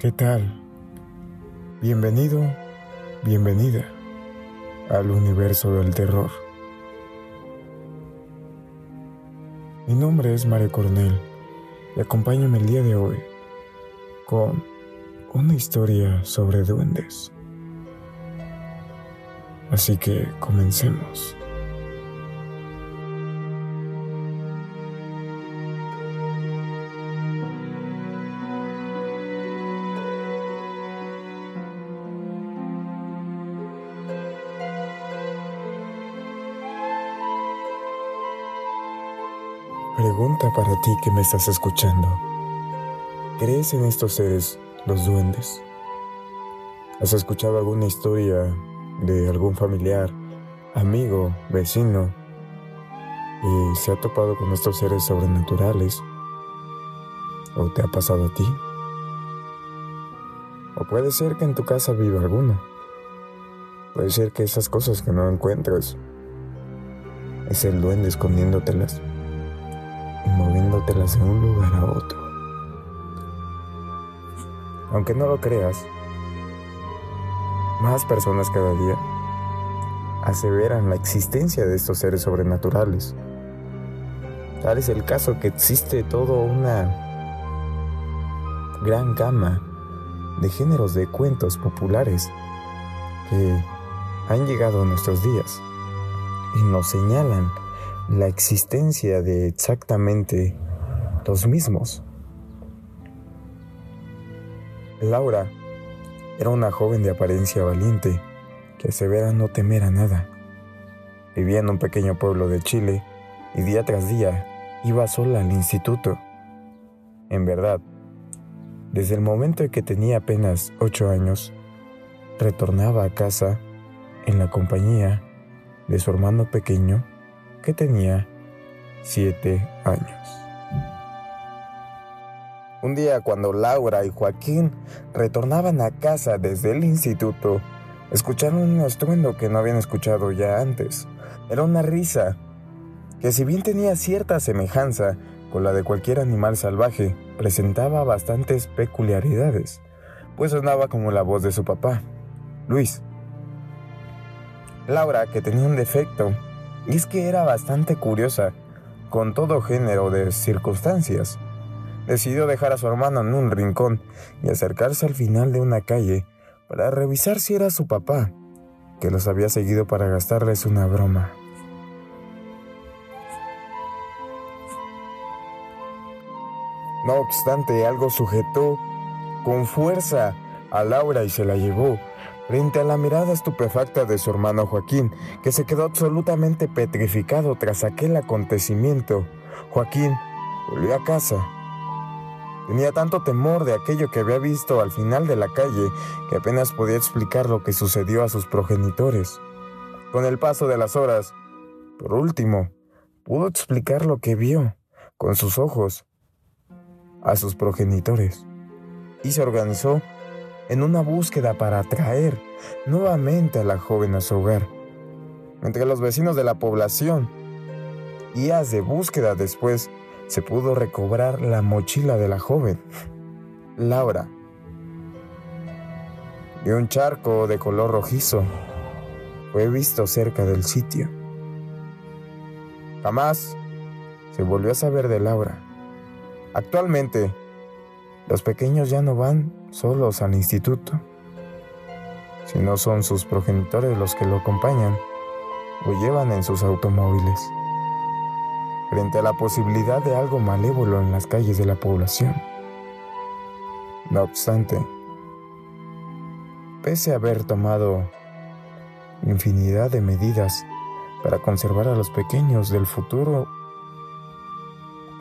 ¿Qué tal? Bienvenido, bienvenida al universo del terror. Mi nombre es Mario Cornell y acompáñame el día de hoy con una historia sobre duendes. Así que comencemos. Pregunta para ti que me estás escuchando. ¿Crees en estos seres, los duendes? ¿Has escuchado alguna historia de algún familiar, amigo, vecino y se ha topado con estos seres sobrenaturales? ¿O te ha pasado a ti? O puede ser que en tu casa viva alguno. Puede ser que esas cosas que no encuentras es el duende escondiéndotelas de un lugar a otro. Aunque no lo creas, más personas cada día aseveran la existencia de estos seres sobrenaturales. Tal es el caso que existe toda una gran gama de géneros de cuentos populares que han llegado a nuestros días y nos señalan la existencia de exactamente los mismos. Laura era una joven de apariencia valiente que asevera no temer a nada. Vivía en un pequeño pueblo de Chile y día tras día iba sola al instituto. En verdad, desde el momento en que tenía apenas ocho años, retornaba a casa en la compañía de su hermano pequeño que tenía siete años. Un día cuando Laura y Joaquín retornaban a casa desde el instituto, escucharon un estruendo que no habían escuchado ya antes. Era una risa que si bien tenía cierta semejanza con la de cualquier animal salvaje, presentaba bastantes peculiaridades, pues sonaba como la voz de su papá, Luis. Laura, que tenía un defecto, y es que era bastante curiosa con todo género de circunstancias. Decidió dejar a su hermano en un rincón y acercarse al final de una calle para revisar si era su papá, que los había seguido para gastarles una broma. No obstante, algo sujetó con fuerza a Laura y se la llevó, frente a la mirada estupefacta de su hermano Joaquín, que se quedó absolutamente petrificado tras aquel acontecimiento. Joaquín volvió a casa. Tenía tanto temor de aquello que había visto al final de la calle que apenas podía explicar lo que sucedió a sus progenitores. Con el paso de las horas, por último, pudo explicar lo que vio con sus ojos a sus progenitores y se organizó en una búsqueda para atraer nuevamente a la joven a su hogar. Entre los vecinos de la población, días de búsqueda después, se pudo recobrar la mochila de la joven, Laura, y un charco de color rojizo fue visto cerca del sitio. Jamás se volvió a saber de Laura. Actualmente, los pequeños ya no van solos al instituto, si no son sus progenitores los que lo acompañan o llevan en sus automóviles, frente a la posibilidad de algo malévolo en las calles de la población. No obstante, pese a haber tomado infinidad de medidas para conservar a los pequeños del futuro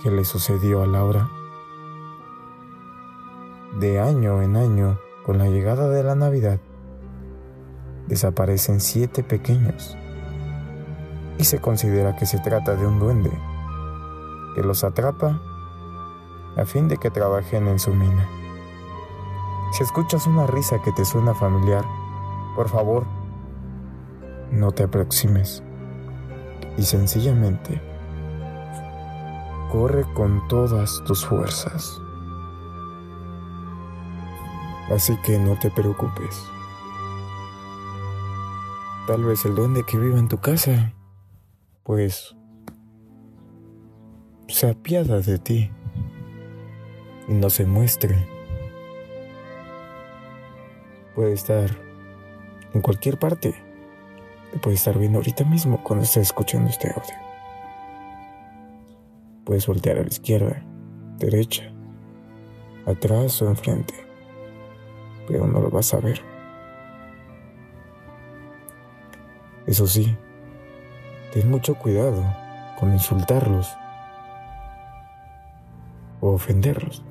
que le sucedió a Laura, de año en año, con la llegada de la Navidad, desaparecen siete pequeños y se considera que se trata de un duende que los atrapa a fin de que trabajen en su mina. Si escuchas una risa que te suena familiar, por favor, no te aproximes y sencillamente corre con todas tus fuerzas. Así que no te preocupes. Tal vez el duende que viva en tu casa, pues, se apiada de ti y no se muestre. Puede estar en cualquier parte. Te puede estar viendo ahorita mismo cuando estés escuchando este audio. Puedes voltear a la izquierda, derecha, atrás o enfrente, pero no lo vas a ver. Eso sí, ten mucho cuidado con insultarlos o ofenderlos,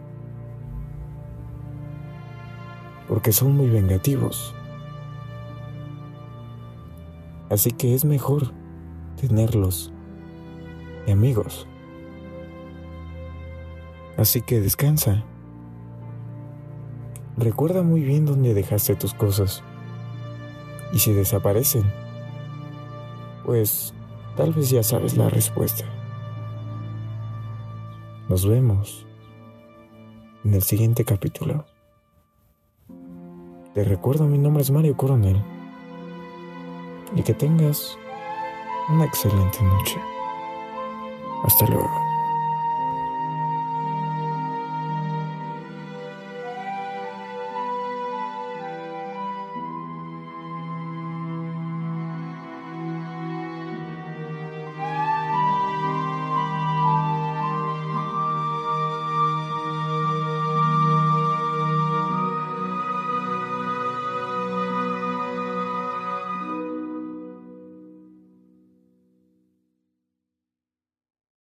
porque son muy vengativos. Así que es mejor tenerlos amigos. Así que descansa. Recuerda muy bien dónde dejaste tus cosas. Y si desaparecen, pues tal vez ya sabes la respuesta. Nos vemos en el siguiente capítulo. Te recuerdo, mi nombre es Mario Coronel. Y que tengas una excelente noche. Hasta luego.